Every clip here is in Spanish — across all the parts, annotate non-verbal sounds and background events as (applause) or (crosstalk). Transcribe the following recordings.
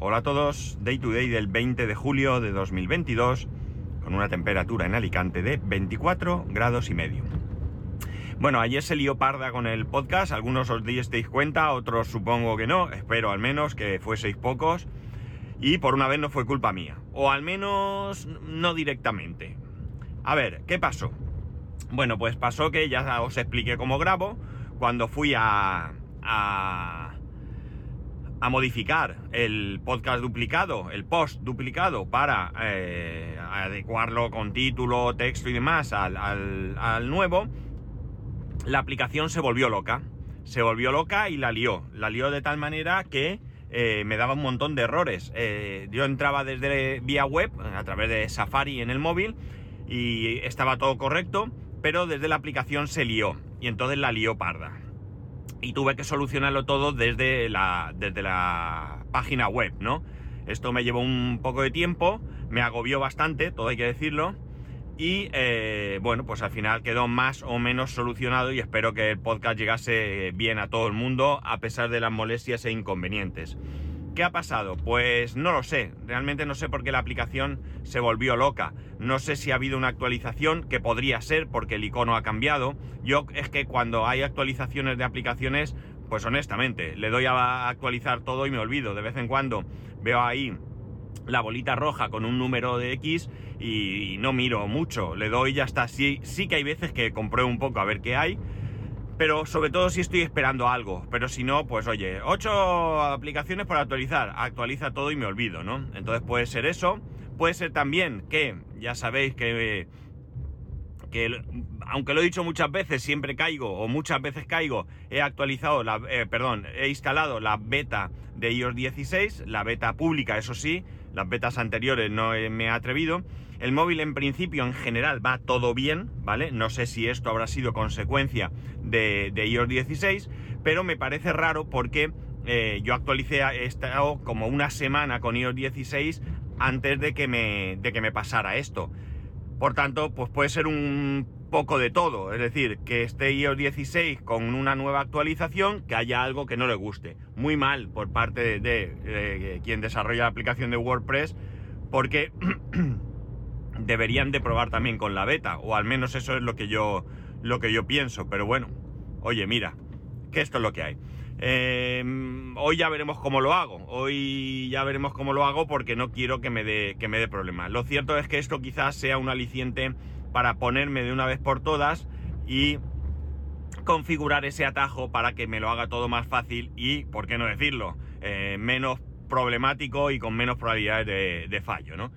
Hola a todos, Day to Day del 20 de julio de 2022, con una temperatura en Alicante de 24 grados y medio. Bueno, ayer se lió parda con el podcast, algunos os disteis cuenta, otros supongo que no, espero al menos que fueseis pocos, y por una vez no fue culpa mía, o al menos no directamente. A ver, ¿qué pasó? Bueno, pues pasó que ya os expliqué cómo grabo, cuando fui a, a a modificar el podcast duplicado, el post duplicado, para eh, adecuarlo con título, texto y demás al, nuevo, la aplicación se volvió loca. Se volvió loca y la lió. La lió de tal manera que eh, me daba un montón de errores. Eh, yo entraba desde vía web, a través de Safari en el móvil, y estaba todo correcto, pero desde la aplicación se lió. Y entonces la lió parda y tuve que solucionarlo todo desde la, desde la página web, ¿no? Esto me llevó un poco de tiempo, me agobió bastante, todo hay que decirlo, y eh, bueno, pues al final quedó más o menos solucionado y espero que el podcast llegase bien a todo el mundo a pesar de las molestias e inconvenientes. ¿Qué ha pasado? Pues no lo sé, realmente no sé por qué la aplicación se volvió loca. No sé si ha habido una actualización, que podría ser porque el icono ha cambiado. Yo es que cuando hay actualizaciones de aplicaciones, pues honestamente, le doy a actualizar todo y me olvido. De vez en cuando veo ahí la bolita roja con un número de X y, no miro mucho. Le doy y ya está. Sí, sí que hay veces que compruebo un poco a ver qué hay pero sobre todo si estoy esperando algo. Pero si no, pues oye, ocho aplicaciones para actualizar. Actualiza todo y me olvido, ¿no? Entonces puede ser eso. Puede ser también que, ya sabéis que, que aunque lo he dicho muchas veces, siempre caigo o muchas veces caigo, he actualizado, la, eh, perdón, he instalado la beta de iOS 16, la beta pública, eso sí, las betas anteriores no me he atrevido. El móvil en principio en general va todo bien, ¿vale? No sé si esto habrá sido consecuencia de, iOS 16, pero me parece raro porque eh, yo actualicé, he estado como una semana con iOS 16 antes de que me, de que me pasara esto. Por tanto, pues puede ser un poco de todo, es decir, que esté iOS 16 con una nueva actualización, que haya algo que no le guste. Muy mal por parte de quien desarrolla la aplicación de WordPress, porque (clears throat) deberían de probar también con la beta, o al menos eso es lo que yo, lo que yo pienso, pero bueno, oye, mira, que esto es lo que hay. Em, hoy ya veremos cómo lo hago, hoy ya veremos cómo lo hago porque no quiero que me dé problemas. Lo cierto es que esto quizás sea un aliciente para ponerme de una vez por todas y configurar ese atajo para que me lo haga todo más fácil y, por qué no decirlo, eh, menos problemático y con menos probabilidades de, de fallo, ¿no?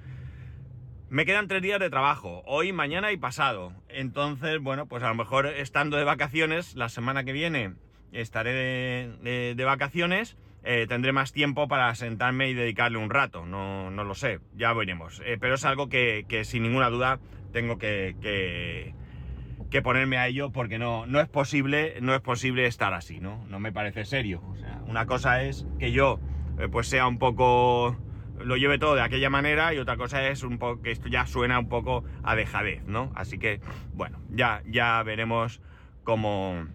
Me quedan tres días de trabajo, hoy, mañana y pasado. Entonces, bueno, pues a lo mejor estando de vacaciones, la semana que viene estaré de, vacaciones, eh, tendré más tiempo para sentarme y dedicarle un rato. No, no lo sé, ya veremos. Eh, pero es algo que, sin ninguna duda tengo que, que, ponerme a ello porque no, no es posible, no es posible estar así, ¿no? No me parece serio. O sea, una cosa es que yo eh, pues sea un poco lo lleve todo de aquella manera y otra cosa es un poco que esto ya suena un poco a dejadez, ¿no? Así que, bueno, ya, ya veremos cómo,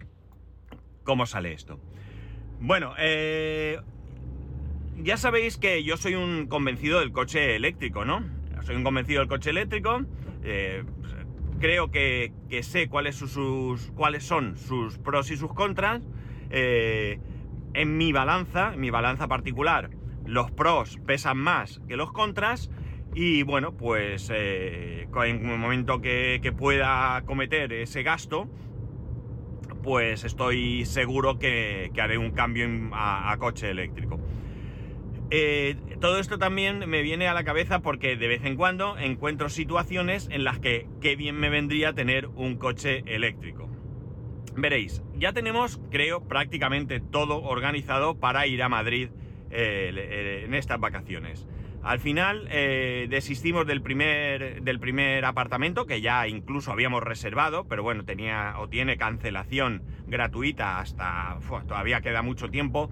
cómo sale esto. Bueno, eh, ya sabéis que yo soy un convencido del coche eléctrico, ¿no? Soy un convencido del coche eléctrico. Eh, creo que, sé cuáles, sus, cuáles son sus pros y sus contras. Eh, en mi balanza, en mi balanza particular, los pros pesan más que los contras y bueno, pues eh, en el momento que, pueda cometer ese gasto, pues estoy seguro que, haré un cambio a, coche eléctrico. Eh, todo esto también me viene a la cabeza porque de vez en cuando encuentro situaciones en las que qué bien me vendría tener un coche eléctrico. Veréis, ya tenemos, creo, prácticamente todo organizado para ir a Madrid en estas vacaciones. Al final eh, desistimos del primer, del primer apartamento que ya incluso habíamos reservado, pero bueno, tenía o tiene cancelación gratuita hasta... todavía queda mucho tiempo.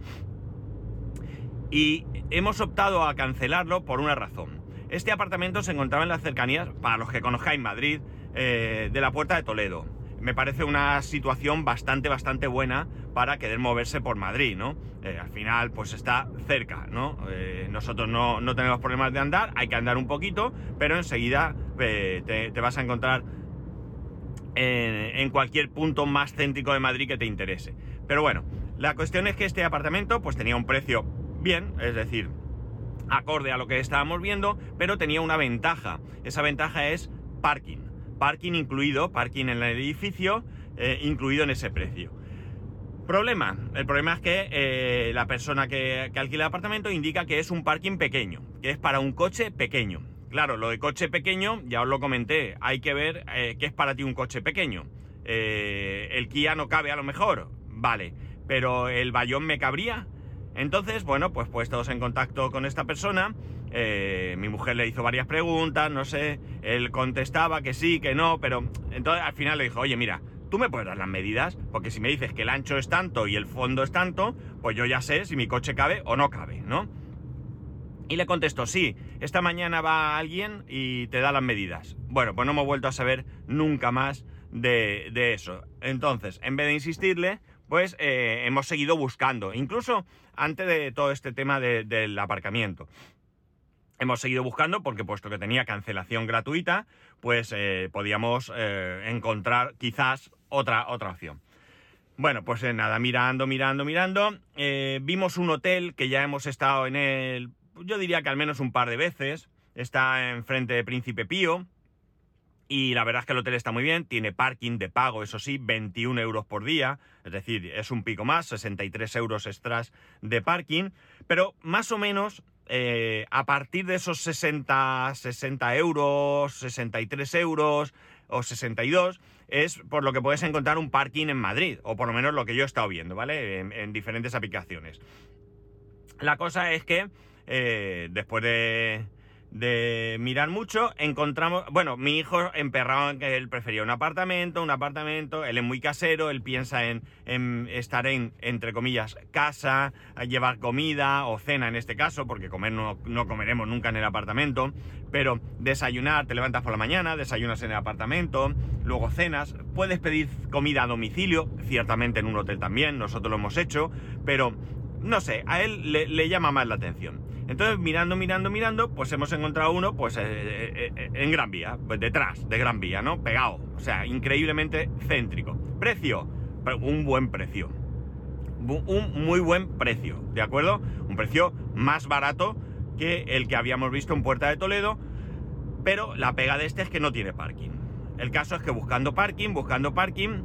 Y hemos optado a cancelarlo por una razón. Este apartamento se encontraba en las cercanías, para los que conozcáis Madrid, eh, de la Puerta de Toledo. Me parece una situación bastante, bastante buena para querer moverse por Madrid, ¿no? Eh, al final, pues está cerca, ¿no? Eh, nosotros no, tenemos problemas de andar, hay que andar un poquito, pero enseguida eh, te, vas a encontrar en, en, cualquier punto más céntrico de Madrid que te interese. Pero bueno, la cuestión es que este apartamento, pues tenía un precio bien, es decir, acorde a lo que estábamos viendo, pero tenía una ventaja. Esa ventaja es parking. Parking incluido, parking en el edificio, incluido en ese precio. Problema. El problema es que eh, la persona que, alquila el apartamento indica que es un parking pequeño, que es para un coche pequeño. Claro, lo de coche pequeño, ya os lo comenté, hay que ver eh, qué es para ti un coche pequeño. Eh, el Kia no cabe a lo mejor, vale, pero el Bayón me cabría. Entonces, bueno, pues puestos en contacto con esta persona, mi mujer le hizo varias preguntas, no sé, él contestaba que sí, que no, pero entonces al final le dijo, oye, mira, tú me puedes dar las medidas, porque si me dices que el ancho es tanto y el fondo es tanto, pues yo ya sé si mi coche cabe o no cabe, ¿no? Y le contesto, sí, esta mañana va alguien y te da las medidas. Bueno, pues no hemos vuelto a saber nunca más de, eso. Entonces, en vez de insistirle, pues eh, hemos seguido buscando, incluso antes de todo este tema del aparcamiento. Hemos seguido buscando porque puesto que tenía cancelación gratuita, pues eh, podíamos eh, encontrar quizás otra, otra opción. Bueno, pues nada, mirando, mirando, mirando. vimos un hotel que ya hemos estado en él, yo diría que al menos un par de veces. Está enfrente de Príncipe Pío. Y la verdad es que el hotel está muy bien, tiene parking de pago, eso sí, 21 euros por día, es decir, es un pico más, 63 euros extras de parking, pero más o menos eh, a partir de esos 60, 60 euros, 63 euros o 62, es por lo que puedes encontrar un parking en Madrid, o por lo menos lo que yo he estado viendo, ¿vale? En, diferentes aplicaciones. La cosa es que eh, después de de mirar mucho, encontramos, bueno, mi hijo emperrado en que él prefería un apartamento, un apartamento, él es muy casero, él piensa en, estar en, entre comillas, casa, llevar comida o cena en este caso, porque comer no, no, comeremos nunca en el apartamento, pero desayunar, te levantas por la mañana, desayunas en el apartamento, luego cenas, puedes pedir comida a domicilio, ciertamente en un hotel también, nosotros lo hemos hecho, pero no sé, a él le llama más la atención. Entonces, mirando, mirando, mirando, pues hemos encontrado uno, pues eh, eh, eh, en Gran Vía, pues detrás de Gran Vía, ¿no? Pegado, o sea, increíblemente céntrico. Precio, un buen precio. Un muy buen precio, ¿de acuerdo? Un precio más barato que el que habíamos visto en Puerta de Toledo, pero la pega de este es que no tiene parking. El caso es que buscando parking, buscando parking,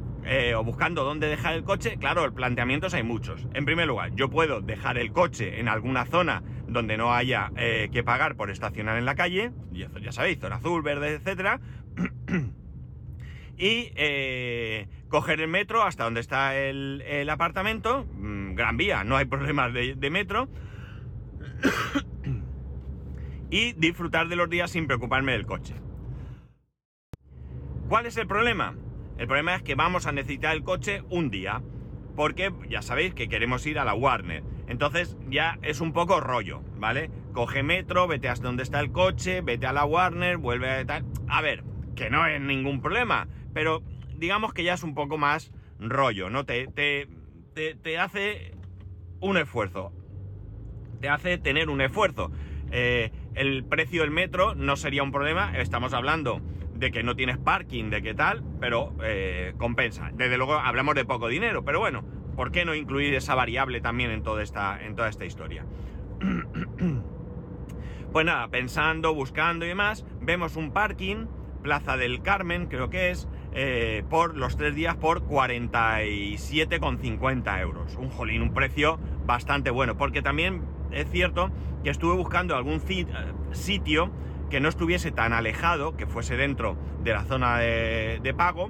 o buscando dónde dejar el coche, claro, planteamientos hay muchos. En primer lugar, yo puedo dejar el coche en alguna zona donde no haya eh, que pagar por estacionar en la calle, ya, ya sabéis, zona azul, verde, etcétera, (clears throat) y eh, coger el metro hasta donde está el, apartamento, mm, Gran Vía, no hay problemas de, de metro, (clears throat) y disfrutar de los días sin preocuparme del coche. ¿Cuál es el problema? El problema es que vamos a necesitar el coche un día, porque ya sabéis que queremos ir a la Warner. Entonces ya es un poco rollo, ¿vale? Coge metro, vete hasta donde está el coche, vete a la Warner, vuelve a tal. A ver, que no es ningún problema, pero digamos que ya es un poco más rollo, ¿no? Te, te, te, hace un esfuerzo. Te hace tener un esfuerzo. Eh, el precio del metro no sería un problema, estamos hablando de que no tienes parking, de qué tal, pero eh, compensa. Desde luego hablamos de poco dinero, pero bueno, ¿por qué no incluir esa variable también en toda esta, en toda esta historia? (clears throat) pues nada, pensando, buscando y demás, vemos un parking, Plaza del Carmen, creo que es, eh, por los tres días por 47,50 euros. Un jolín, un precio bastante bueno, porque también es cierto que estuve buscando algún eh, sitio que no estuviese tan alejado, que fuese dentro de la zona de pago,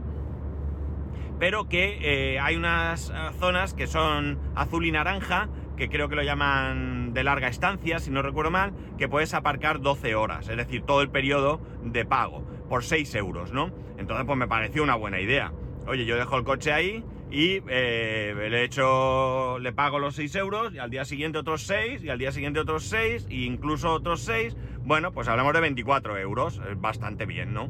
pero que eh, hay unas eh, zonas que son azul y naranja, que creo que lo llaman de larga estancia, si no recuerdo mal, que puedes aparcar 12 horas, es decir, todo el periodo de pago, por 6 euros, ¿no? Entonces, pues me pareció una buena idea. Oye, yo dejo el coche ahí y eh, le hecho, le pago los 6 euros y al día siguiente otros 6 y al día siguiente otros 6 e incluso otros 6. Bueno, pues hablamos de 24 euros, bastante bien, ¿no?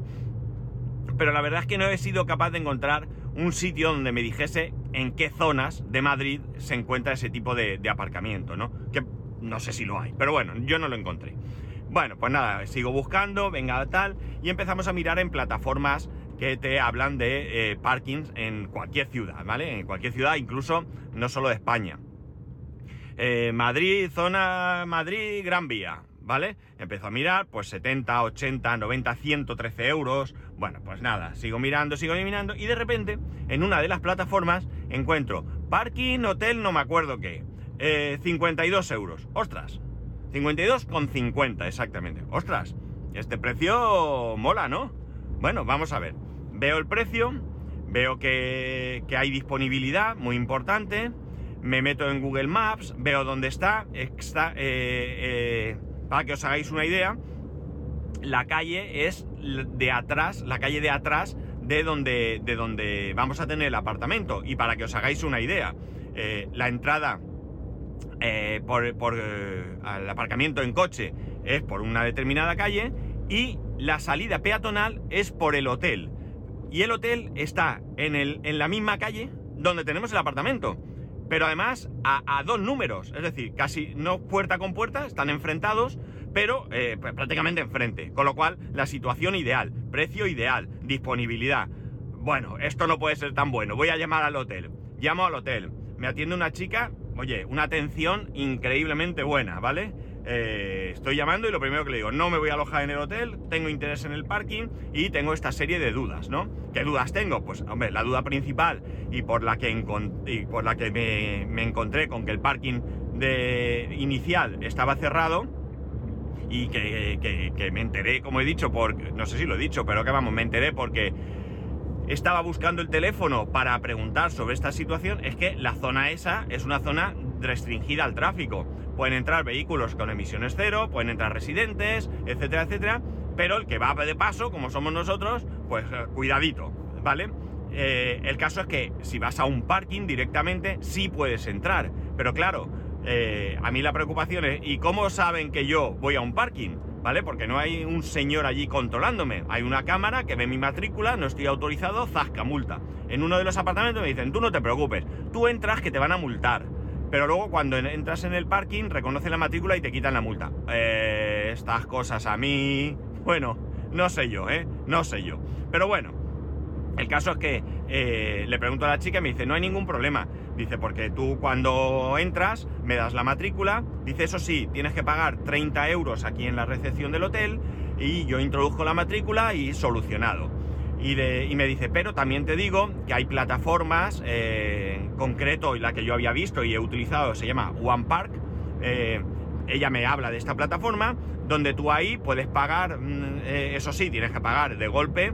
Pero la verdad es que no he sido capaz de encontrar un sitio donde me dijese en qué zonas de Madrid se encuentra ese tipo de, aparcamiento, ¿no? Que no sé si lo hay, pero bueno, yo no lo encontré. Bueno, pues nada, sigo buscando, venga tal, y empezamos a mirar en plataformas que te hablan de eh, parkings en cualquier ciudad, ¿vale? En cualquier ciudad, incluso no solo de España. Eh, Madrid, zona Madrid, Gran Vía, ¿vale? Empezó a mirar, pues 70, 80, 90, 113 euros. Bueno, pues nada, sigo mirando, sigo mirando, y de repente, en una de las plataformas, encuentro parking, hotel, no me acuerdo qué, 52 eh, euros. ¡Ostras! 52,50 exactamente. ¡Ostras! Este precio mola, ¿no? Bueno, vamos a ver. Veo el precio, veo que, hay disponibilidad, muy importante. Me meto en Google Maps, veo dónde está. está eh, eh, para que os hagáis una idea, la calle es de atrás, la calle de atrás de donde, de donde vamos a tener el apartamento. Y para que os hagáis una idea, eh, la entrada por, por el aparcamiento en coche es por una determinada calle y la salida peatonal es por el hotel. Y el hotel está en, el, en la misma calle donde tenemos el apartamento. Pero además a, dos números, es decir, casi no puerta con puerta, están enfrentados, pero eh, pues prácticamente enfrente. Con lo cual, la situación ideal, precio ideal, disponibilidad. Bueno, esto no puede ser tan bueno. Voy a llamar al hotel. Llamo al hotel. Me atiende una chica, oye, una atención increíblemente buena, ¿vale? Eh, estoy llamando y lo primero que le digo, no me voy a alojar en el hotel, tengo interés en el parking y tengo esta serie de dudas, ¿no? ¿Qué dudas tengo? Pues, hombre, la duda principal y por la que, por me, encontré con que el parking inicial estaba cerrado y que, que, me enteré, como he dicho, porque, no sé si lo he dicho, pero que vamos, me enteré porque estaba buscando el teléfono para preguntar sobre esta situación, es que la zona esa es una zona restringida al tráfico. Pueden entrar vehículos con emisiones cero, pueden entrar residentes, etcétera, etcétera, pero el que va de paso, como somos nosotros, pues eh, cuidadito, ¿vale? Eh, el caso es que si vas a un parking directamente, sí puedes entrar, pero claro, eh, a mí la preocupación es, ¿y cómo saben que yo voy a un parking? ¿Vale? Porque no hay un señor allí controlándome. Hay una cámara que ve mi matrícula, no estoy autorizado, zasca, multa. En uno de los apartamentos me dicen, tú no te preocupes, tú entras que te van a multar. Pero luego cuando entras en el parking, reconoce la matrícula y te quitan la multa. Eh, estas cosas a mí... Bueno, no sé yo, ¿eh? No sé yo. Pero bueno, el caso es que eh, le pregunto a la chica y me dice, no hay ningún problema. Dice, porque tú cuando entras me das la matrícula. Dice, eso sí, tienes que pagar 30 euros aquí en la recepción del hotel y yo introduzco la matrícula y solucionado. Y, me dice, pero también te digo que hay plataformas, eh, en concreto y la que yo había visto y he utilizado se llama One Park. Eh, ella me habla de esta plataforma donde tú ahí puedes pagar, mm, eh, eso sí, tienes que pagar de golpe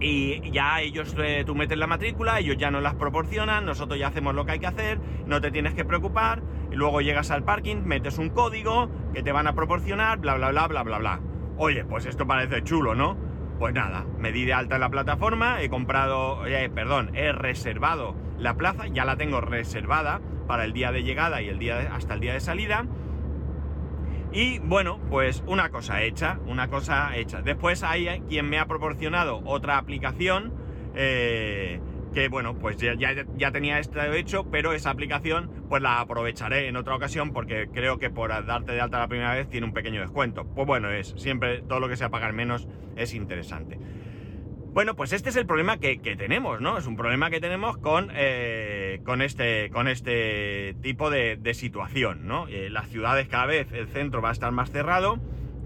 y ya ellos, tú metes la matrícula, ellos ya no las proporcionan, nosotros ya hacemos lo que hay que hacer, no te tienes que preocupar, y luego llegas al parking, metes un código que te van a proporcionar, bla, bla, bla, bla, bla, bla. Oye, pues esto parece chulo, ¿no? Pues nada, me di de alta en la plataforma, he comprado, eh, perdón, he reservado la plaza, ya la tengo reservada para el día de llegada y el día hasta el día de salida. Y bueno, pues una cosa hecha, una cosa hecha. Después hay quien me ha proporcionado otra aplicación eh, que bueno, pues ya, ya, tenía esto hecho, pero esa aplicación pues la aprovecharé en otra ocasión porque creo que por darte de alta la primera vez tiene un pequeño descuento. Pues bueno, es siempre todo lo que sea pagar menos es interesante. Bueno, pues este es el problema que, tenemos, ¿no? Es un problema que tenemos con, eh, con, este, con este tipo de, situación, ¿no? Eh, las ciudades cada vez, el centro va a estar más cerrado.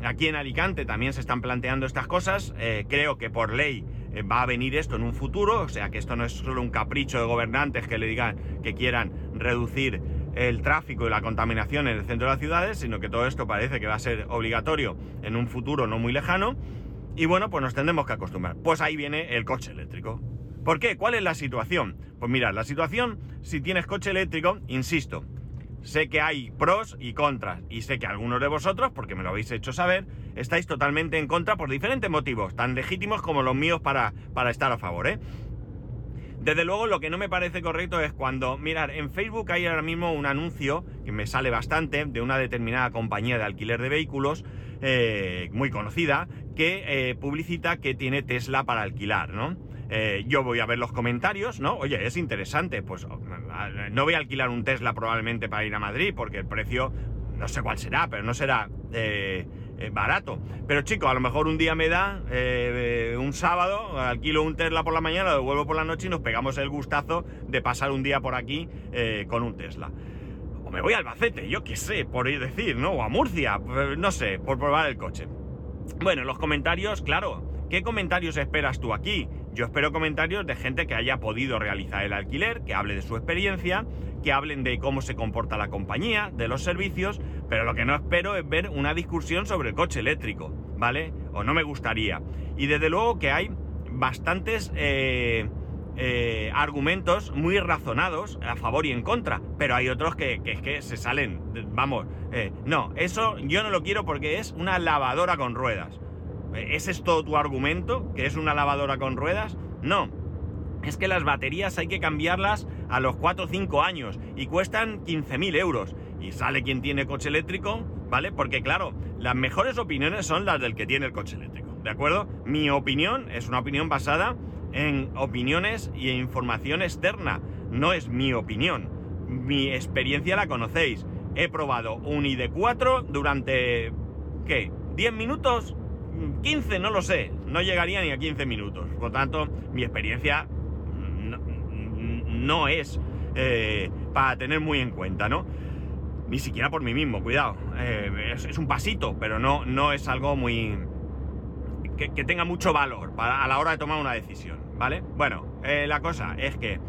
Aquí en Alicante también se están planteando estas cosas. Eh, creo que por ley va a venir esto en un futuro, o sea que esto no es solo un capricho de gobernantes que le digan que quieran reducir el tráfico y la contaminación en el centro de las ciudades, sino que todo esto parece que va a ser obligatorio en un futuro no muy lejano. Y bueno, pues nos tendremos que acostumbrar. Pues ahí viene el coche eléctrico. ¿Por qué? ¿Cuál es la situación? Pues mirad, la situación, si tienes coche eléctrico, insisto, Sé que hay pros y contras y sé que algunos de vosotros, porque me lo habéis hecho saber, estáis totalmente en contra por diferentes motivos, tan legítimos como los míos para, para estar a favor, ¿eh? Desde luego lo que no me parece correcto es cuando, mirar, en Facebook hay ahora mismo un anuncio que me sale bastante de una determinada compañía de alquiler de vehículos eh, muy conocida que eh, publicita que tiene Tesla para alquilar, ¿no? Eh, yo voy a ver los comentarios, ¿no? Oye, es interesante, pues no voy a alquilar un Tesla probablemente para ir a Madrid, porque el precio no sé cuál será, pero no será eh, eh, barato. Pero chico, a lo mejor un día me da un sábado, alquilo un Tesla por la mañana, lo devuelvo por la noche y nos pegamos el gustazo de pasar un día por aquí con un Tesla. O me voy a Albacete, yo qué sé, por ir decir, ¿no? O a Murcia, no sé, por probar el coche. Bueno, los comentarios, claro. ¿Qué comentarios esperas tú aquí? Yo espero comentarios de gente que haya podido realizar el alquiler, que hable de su experiencia, que hablen de cómo se comporta la compañía, de los servicios, pero lo que no espero es ver una discusión sobre el coche eléctrico, ¿vale? O no me gustaría. Y desde luego que hay bastantes eh, eh, argumentos muy razonados a favor y en contra, pero hay otros que, es que se salen, vamos, eh, no, eso yo no lo quiero porque es una lavadora con ruedas. ¿Ese es todo tu argumento? ¿Que es una lavadora con ruedas? No. Es que las baterías hay que cambiarlas a los 4 o 5 años y cuestan 15.000 euros. Y sale quien tiene coche eléctrico, ¿vale? Porque claro, las mejores opiniones son las del que tiene el coche eléctrico, ¿de acuerdo? Mi opinión es una opinión basada en opiniones y en información externa. No es mi opinión. Mi experiencia la conocéis. He probado un ID4 durante, ¿qué? ¿10 minutos? 15, no lo sé, no llegaría ni a 15 minutos. Por tanto, mi experiencia no, es eh, para tener muy en cuenta, ¿no? Ni siquiera por mí mismo, cuidado. Eh, es, un pasito, pero no, no es algo muy... Que, tenga mucho valor a la hora de tomar una decisión, ¿vale? Bueno, eh, la cosa es que...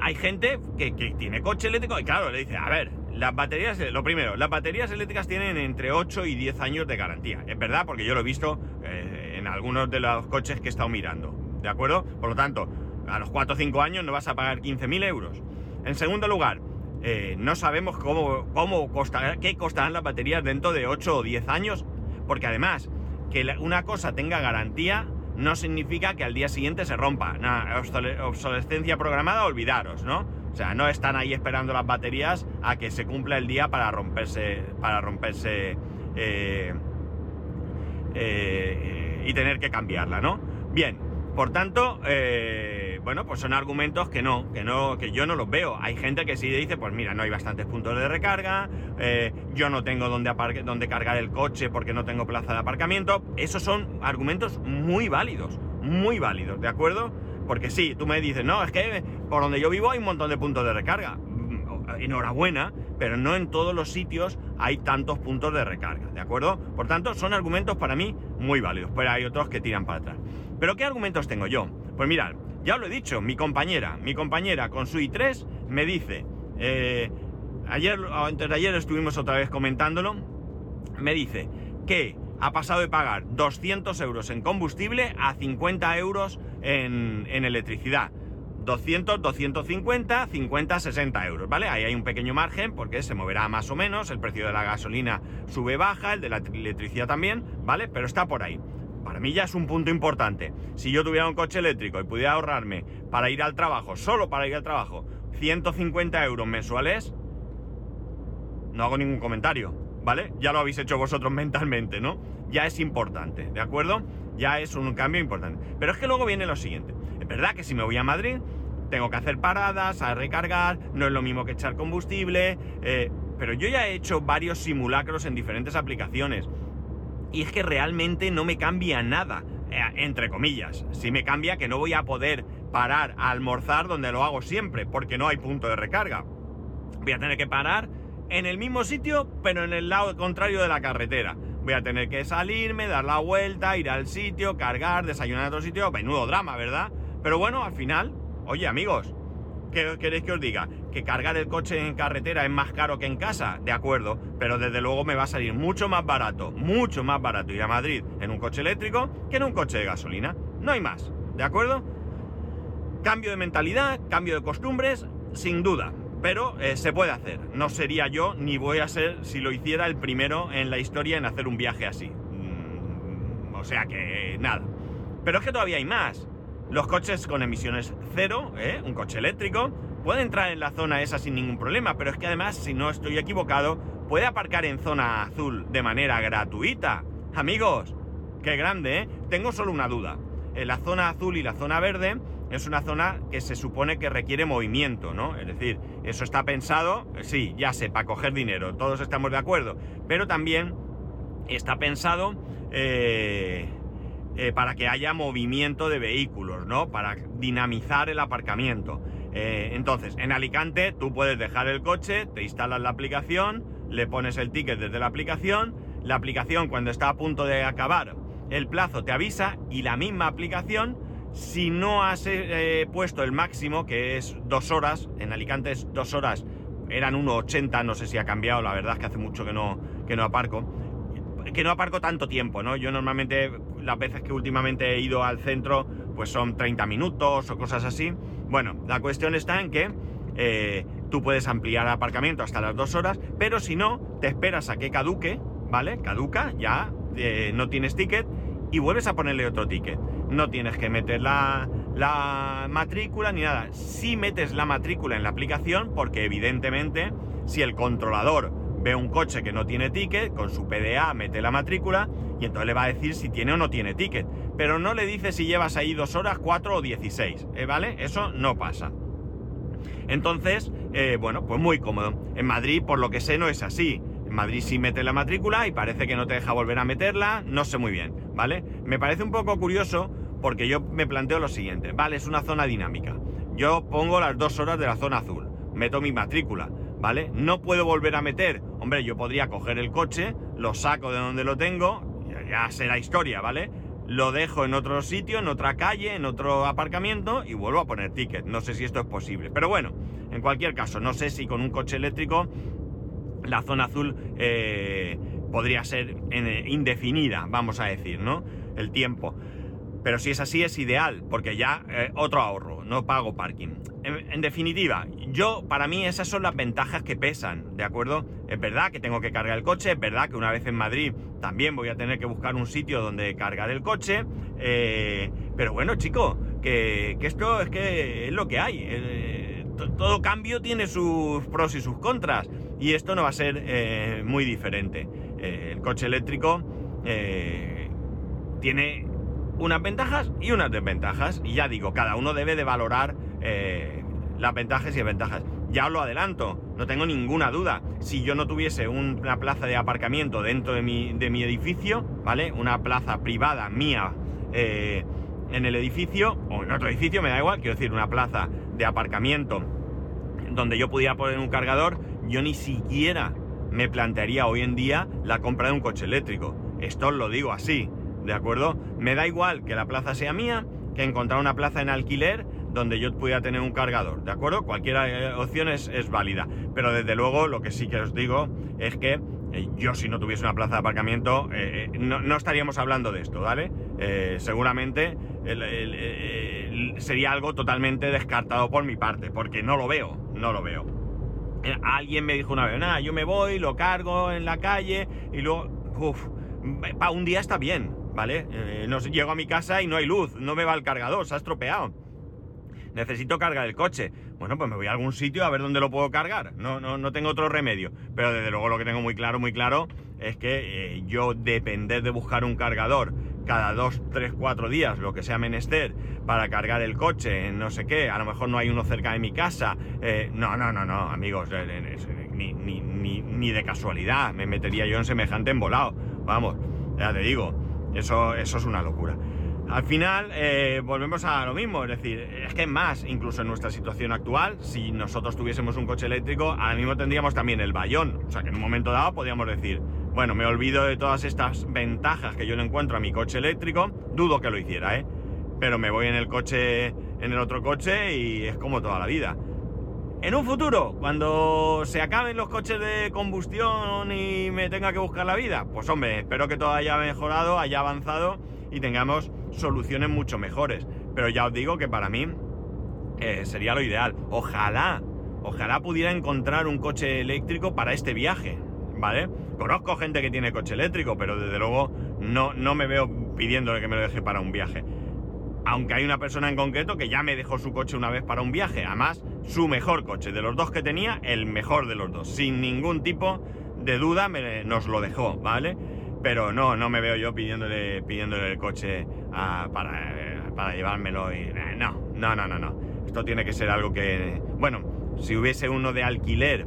hay gente que, que, tiene coche eléctrico y claro, le dice, a ver, las baterías, lo primero, las baterías eléctricas tienen entre 8 y 10 años de garantía. Es verdad, porque yo lo he visto eh, en algunos de los coches que he estado mirando. ¿De acuerdo? Por lo tanto, a los 4 o 5 años no vas a pagar 15.000 euros. En segundo lugar, eh, no sabemos cómo, cómo qué costarán las baterías dentro de 8 o 10 años, porque además, que una cosa tenga garantía no significa que al día siguiente se rompa. Una obsolescencia programada, olvidaros, ¿no? O sea, no están ahí esperando las baterías a que se cumpla el día para romperse, para romperse eh, eh, y tener que cambiarla, ¿no? Bien, por tanto, eh, bueno, pues son argumentos que no, que no, que yo no los veo. Hay gente que sí dice, pues mira, no hay bastantes puntos de recarga, yo no tengo donde, donde cargar el coche porque no tengo plaza de aparcamiento. Esos son argumentos muy válidos, muy válidos, ¿de acuerdo? Porque sí, tú me dices, no, es que por donde yo vivo hay un montón de puntos de recarga. Mm, enhorabuena, pero no en todos los sitios hay tantos puntos de recarga, ¿de acuerdo? Por tanto, son argumentos para mí muy válidos, pero hay otros que tiran para atrás. ¿Pero qué argumentos tengo yo? Pues mirad, ya lo he dicho, mi compañera, mi compañera con su i3 me dice, eh, ayer, antes de ayer estuvimos otra vez comentándolo, me dice que ha pasado de pagar 200 euros en combustible a 50 euros en, electricidad. 200, 250, 50, 60 euros, ¿vale? Ahí hay un pequeño margen porque se moverá más o menos, el precio de la gasolina sube, baja, el de la electricidad también, ¿vale? Pero está por ahí. Para mí ya es un punto importante. Si yo tuviera un coche eléctrico y pudiera ahorrarme para ir al trabajo, solo para ir al trabajo, 150 euros mensuales, no hago ningún comentario. ¿vale? Ya lo habéis hecho vosotros (laughs) mentalmente, ¿no? Ya es importante, ¿de acuerdo? Ya es un cambio importante. Pero es que luego viene lo siguiente. Es verdad que si me voy a Madrid, tengo que hacer paradas, a recargar, no es lo mismo que echar combustible, eh, pero yo ya he hecho varios simulacros en diferentes aplicaciones. Y es que realmente no me cambia nada, eh, entre comillas. Si me cambia que no voy a poder parar a almorzar donde lo hago siempre, porque no hay punto de recarga. Voy a tener que parar en el mismo sitio, pero en el lado contrario de la carretera. Voy a tener que salirme, dar la vuelta, ir al sitio, cargar, desayunar en otro sitio. Menudo drama, ¿verdad? Pero bueno, al final, oye amigos, ¿qué queréis que os diga? ¿Que cargar el coche en carretera es más caro que en casa? De acuerdo, pero desde luego me va a salir mucho más barato, mucho más barato ir a Madrid en un coche eléctrico que en un coche de gasolina. No hay más, ¿de acuerdo? Cambio de mentalidad, cambio de costumbres, sin duda. Pero eh, se puede hacer. No sería yo, ni voy a ser, si lo hiciera, el primero en la historia en hacer un viaje así. Mm, o sea que nada. Pero es que todavía hay más. Los coches con emisiones cero, ¿eh? un coche eléctrico, puede entrar en la zona esa sin ningún problema, pero es que además, si no estoy equivocado, puede aparcar en zona azul de manera gratuita. Amigos, qué grande, ¿eh? Tengo solo una duda. En la zona azul y la zona verde es una zona que se supone que requiere movimiento, ¿no? Es decir, eso está pensado, sí, ya sé, para coger dinero, todos estamos de acuerdo, pero también está pensado eh, eh, para que haya movimiento de vehículos, ¿no? Para dinamizar el aparcamiento. Eh, entonces, en Alicante tú puedes dejar el coche, te instalas la aplicación, le pones el ticket desde la aplicación, la aplicación cuando está a punto de acabar el plazo te avisa y la misma aplicación, si no has eh, puesto el máximo, que es dos horas, en Alicante es dos horas, eran 1,80, no sé si ha cambiado, la verdad es que hace mucho que no, que no aparco, que no aparco tanto tiempo, ¿no? Yo normalmente, las veces que últimamente he ido al centro, pues son 30 minutos o cosas así. Bueno, la cuestión está en que eh, tú puedes ampliar el aparcamiento hasta las dos horas, pero si no, te esperas a que caduque, ¿vale? Caduca, ya eh, no tienes ticket y vuelves a ponerle otro ticket. No tienes que meter la, la matrícula ni nada. Si metes la matrícula en la aplicación, porque evidentemente si el controlador ve un coche que no tiene ticket, con su PDA mete la matrícula y entonces le va a decir si tiene o no tiene ticket. Pero no le dice si llevas ahí dos horas, cuatro o dieciséis, ¿eh? ¿vale? Eso no pasa. Entonces, eh, bueno, pues muy cómodo. En Madrid, por lo que sé, no es así. Madrid sí mete la matrícula y parece que no te deja volver a meterla, no sé muy bien, ¿vale? Me parece un poco curioso porque yo me planteo lo siguiente, vale, es una zona dinámica. Yo pongo las dos horas de la zona azul, meto mi matrícula, ¿vale? No puedo volver a meter, hombre, yo podría coger el coche, lo saco de donde lo tengo, ya será historia, ¿vale? Lo dejo en otro sitio, en otra calle, en otro aparcamiento y vuelvo a poner ticket. No sé si esto es posible. Pero bueno, en cualquier caso, no sé si con un coche eléctrico la zona azul eh, podría ser eh, indefinida, vamos a decir, ¿no? El tiempo. Pero si es así es ideal, porque ya eh, otro ahorro, no pago parking. En, definitiva, yo, para mí esas son las ventajas que pesan, ¿de acuerdo? Es verdad que tengo que cargar el coche, es verdad que una vez en Madrid también voy a tener que buscar un sitio donde cargar el coche, pero bueno, chico, que, que, esto es que es lo que hay. todo cambio tiene sus pros y sus contras. Y esto no va a ser eh, muy diferente. Eh, el coche eléctrico eh, tiene unas ventajas y unas desventajas. Y ya digo, cada uno debe de valorar las ventajas y desventajas. Ya os lo adelanto, no tengo ninguna duda. Si yo no tuviese una plaza de aparcamiento dentro de mi, de mi edificio, ¿vale? Una plaza privada mía en el edificio, o en otro edificio, me da igual, quiero decir, una plaza de aparcamiento donde yo pudiera poner un cargador, yo ni siquiera me plantearía hoy en día la compra de un coche eléctrico. Esto os lo digo así, ¿de acuerdo? Me da igual que la plaza sea mía, que encontrar una plaza en alquiler donde yo pudiera tener un cargador, ¿de acuerdo? Cualquier eh, opción es, válida. Pero desde luego lo que sí que os digo es que eh, yo si no tuviese una plaza de aparcamiento eh, no, estaríamos hablando de esto, ¿vale? seguramente sería algo totalmente descartado por mi parte, porque no lo veo, no lo veo. Eh, alguien me dijo una vez, nada, yo me voy, lo cargo en la calle y luego, uff, para un día está bien, ¿vale? Eh, no llego a mi casa y no hay luz, no me va el cargador, se ha estropeado. Necesito cargar el coche. Bueno, pues me voy a algún sitio a ver dónde lo puedo cargar. No, no, no tengo otro remedio. Pero desde luego lo que tengo muy claro, muy claro, es que eh, yo depender de buscar un cargador cada dos, tres, cuatro días, lo que sea menester, para cargar el coche, no sé qué, a lo mejor no hay uno cerca de mi casa. Eh, no, no, no, no, amigos, eh, ni, ni, ni, ni, de casualidad me metería yo en semejante embolado. Vamos, ya te digo, eso, eso es una locura. Al final eh, volvemos a lo mismo, es decir, es que más, incluso en nuestra situación actual, si nosotros tuviésemos un coche eléctrico, ahora mismo tendríamos también el bayón. O sea que en un momento dado podríamos decir, bueno, me olvido de todas estas ventajas que yo le encuentro a mi coche eléctrico, dudo que lo hiciera, ¿eh? Pero me voy en el coche, en el otro coche y es como toda la vida. En un futuro, cuando se acaben los coches de combustión y me tenga que buscar la vida, pues hombre, espero que todo haya mejorado, haya avanzado y tengamos soluciones mucho mejores. Pero ya os digo que para mí eh, sería lo ideal. Ojalá, ojalá pudiera encontrar un coche eléctrico para este viaje. ¿vale? Conozco gente que tiene coche eléctrico, pero desde luego no, no me veo pidiéndole que me lo deje para un viaje. Aunque hay una persona en concreto que ya me dejó su coche una vez para un viaje. Además, su mejor coche. De los dos que tenía, el mejor de los dos. Sin ningún tipo de duda me, nos lo dejó, ¿vale? pero no, no me veo yo pidiéndole, pidiéndole el coche para, para, llevármelo y no, no, no, no, no. Esto tiene que ser algo que, bueno, si hubiese uno de alquiler,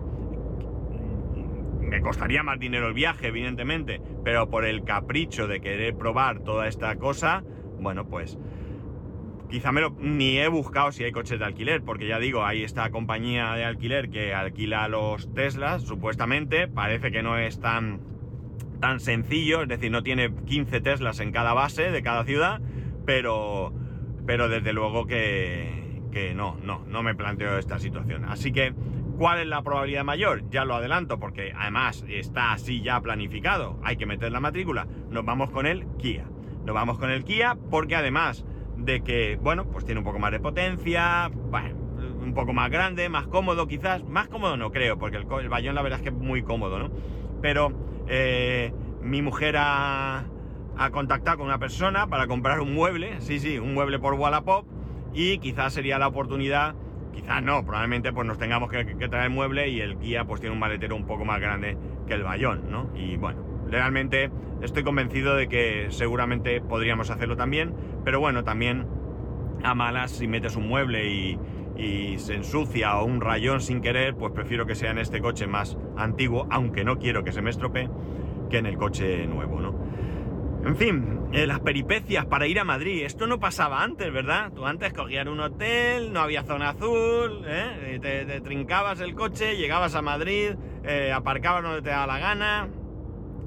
costaría más dinero el viaje, evidentemente, pero por el capricho de querer probar toda esta cosa, bueno, pues quizá me lo, ni he buscado si hay coches de alquiler, porque ya digo, hay esta compañía de alquiler que alquila los Teslas, supuestamente, parece que no es tan, tan sencillo, es decir, no tiene 15 Teslas en cada base de cada ciudad, pero, pero desde luego que, que no, no, no me planteo esta situación. Así que, ¿cuál es la probabilidad mayor? Ya lo adelanto, porque además está así ya planificado, hay que meter la matrícula, nos vamos con el Kia. Nos vamos con el Kia porque además de que, bueno, pues tiene un poco más de potencia, un poco más grande, más cómodo quizás, más cómodo no creo, porque el, el Bayón la verdad es que es muy cómodo, ¿no? Pero eh, mi mujer ha, ha, contactado con una persona para comprar un mueble, sí, sí, un mueble por Wallapop, y quizás sería la oportunidad, quizás no, probablemente pues nos tengamos que, que traer mueble y el Kia pues tiene un maletero un poco más grande que el Bayón, ¿no? Y bueno, realmente estoy convencido de que seguramente podríamos hacerlo también, pero bueno, también a malas si metes un mueble y, se ensucia o un rayón sin querer, pues prefiero que sea en este coche más antiguo, aunque no quiero que se me estropee, que en el coche nuevo, ¿no? En fin, eh, las peripecias para ir a Madrid. Esto no pasaba antes, ¿verdad? Tú antes cogías un hotel, no había zona azul, ¿eh? te, trincabas el coche, llegabas a Madrid, eh, aparcabas donde te daba la gana,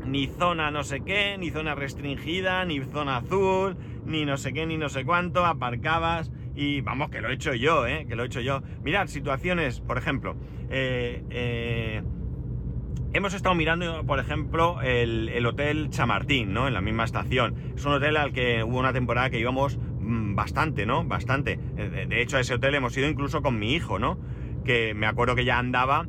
ni zona no sé qué, ni zona restringida, ni zona azul, ni no sé qué, ni no sé cuánto, aparcabas y vamos, que lo he hecho yo, ¿eh? que lo he hecho yo. Mirad, situaciones, por ejemplo, eh, eh, hemos estado mirando, por ejemplo, el, Hotel Chamartín, ¿no? En la misma estación. Es un hotel al que hubo una temporada que íbamos mm, bastante, ¿no? Bastante. De hecho, a ese hotel hemos ido incluso con mi hijo, ¿no? Que me acuerdo que ya andaba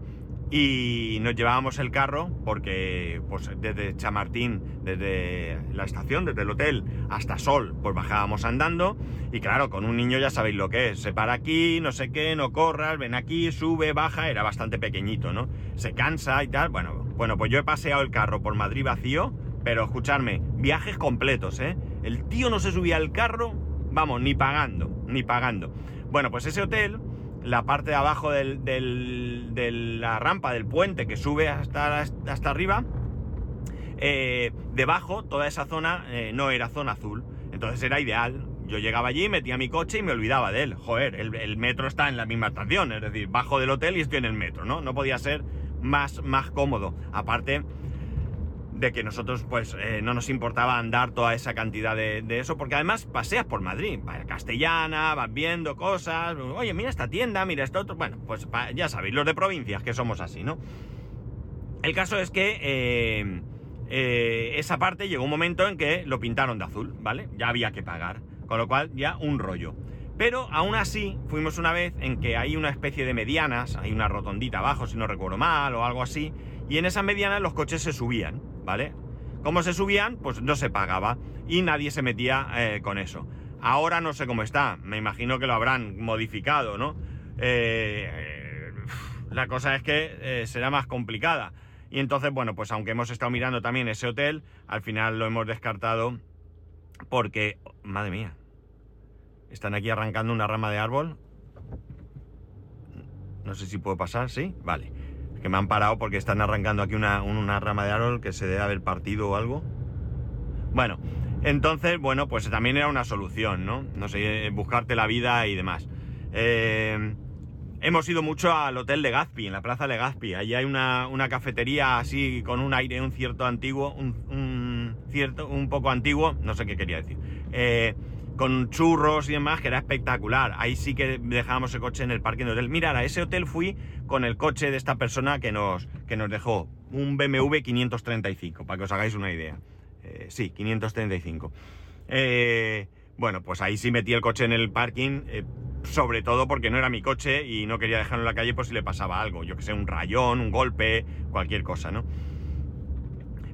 y nos llevábamos el carro porque pues desde Chamartín, desde la estación, desde el hotel hasta Sol, pues bajábamos andando y claro, con un niño ya sabéis lo que es, se para aquí, no sé qué, no corras, ven aquí, sube, baja, era bastante pequeñito, ¿no? Se cansa y tal, bueno, bueno, pues yo he paseado el carro por Madrid vacío, pero escucharme, viajes completos, ¿eh? El tío no se subía al carro, vamos, ni pagando, ni pagando. Bueno, pues ese hotel la parte de abajo de la rampa del puente que sube hasta, hasta arriba, eh, debajo toda esa zona eh, no era zona azul. Entonces era ideal. Yo llegaba allí, metía mi coche y me olvidaba de él. Joder, el, metro está en la misma estación, es decir, bajo del hotel y estoy en el metro, ¿no? No podía ser más, más cómodo. Aparte, de que nosotros pues eh, no nos importaba andar toda esa cantidad de, eso, porque además paseas por Madrid, vas a Castellana, vas viendo cosas, oye, mira esta tienda, mira esto otro, bueno, pues ya sabéis, los de provincias que somos así, ¿no? El caso es que eh, eh, esa parte llegó un momento en que lo pintaron de azul, ¿vale? Ya había que pagar, con lo cual ya un rollo. Pero aún así, fuimos una vez en que hay una especie de medianas, hay una rotondita abajo, si no recuerdo mal, o algo así, y en esas medianas los coches se subían. ¿Vale? ¿Cómo se subían? Pues no se pagaba y nadie se metía eh, con eso. Ahora no sé cómo está, me imagino que lo habrán modificado, ¿no? Eh, la cosa es que eh, será más complicada. Y entonces, bueno, pues aunque hemos estado mirando también ese hotel, al final lo hemos descartado porque, madre mía, están aquí arrancando una rama de árbol. No sé si puedo pasar, ¿sí? Vale que me han parado porque están arrancando aquí una, rama de árbol que se debe haber partido o algo. Bueno, entonces, bueno, pues también era una solución, ¿no? No sé, buscarte la vida y demás. Eh, hemos ido mucho al hotel de Gazpi, en la plaza de Gazpi. Allí hay una, cafetería así con un aire, un cierto antiguo, un, cierto, un poco antiguo, no sé qué quería decir. Eh, con churros y demás, que era espectacular. Ahí sí que dejábamos el coche en el parking del hotel. Mirad, a ese hotel fui con el coche de esta persona que nos, que nos dejó un BMW 535, para que os hagáis una idea. Eh, sí, 535. Eh, bueno, pues ahí sí metí el coche en el parking, eh, sobre todo porque no era mi coche y no quería dejarlo en la calle por si le pasaba algo. Yo que sé, un rayón, un golpe, cualquier cosa, ¿no?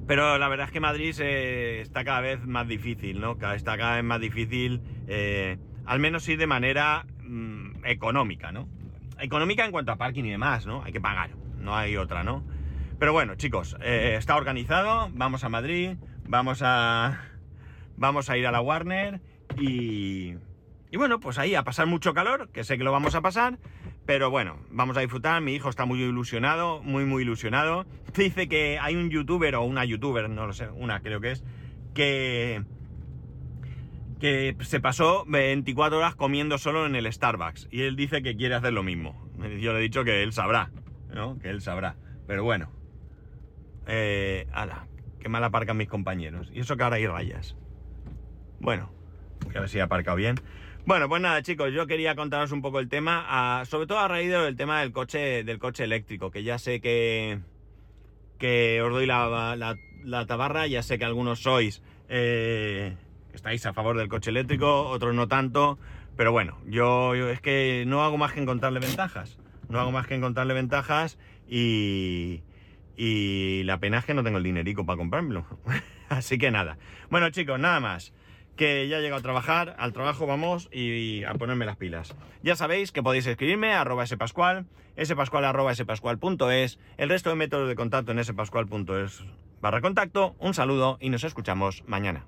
Pero la verdad es que Madrid eh, está cada vez más difícil, ¿no? Está cada vez más difícil, eh, al menos ir de manera mm, económica, ¿no? Económica en cuanto a parking y demás, ¿no? Hay que pagar, no hay otra, ¿no? Pero bueno, chicos, eh, está organizado, vamos a Madrid, vamos a, vamos a ir a la Warner y, y bueno, pues ahí a pasar mucho calor, que sé que lo vamos a pasar, pero bueno, vamos a disfrutar. Mi hijo está muy ilusionado, muy, muy ilusionado. (laughs) Dice que hay un youtuber o una youtuber, no lo sé, una creo que es, que, que se pasó 24 horas comiendo solo en el Starbucks. Y él dice que quiere hacer lo mismo. Yo le he dicho que él sabrá, ¿no? Que él sabrá. Pero bueno. Eh, ala, qué mal aparcan mis compañeros. Y eso que ahora hay rayas. Bueno, a ver si he aparcado bien. Bueno, pues nada, chicos, yo quería contaros un poco el tema, sobre todo a raíz del tema del coche, del coche eléctrico, que ya sé que, que os doy la, la, tabarra, ya sé que algunos sois, eh, estáis a favor del coche eléctrico, otros no tanto, pero bueno, yo, es que no hago más que encontrarle ventajas, no hago más que encontrarle ventajas y, y la pena es que no tengo el dinerico para comprármelo. (laughs) Así que nada. Bueno, chicos, nada más que ya he llegado a trabajar, al trabajo vamos y a ponerme las pilas. Ya sabéis que podéis escribirme a arroba spascual, spascual arroba spascual.es, el resto de métodos de contacto en spascual.es barra contacto. Un saludo y nos escuchamos mañana.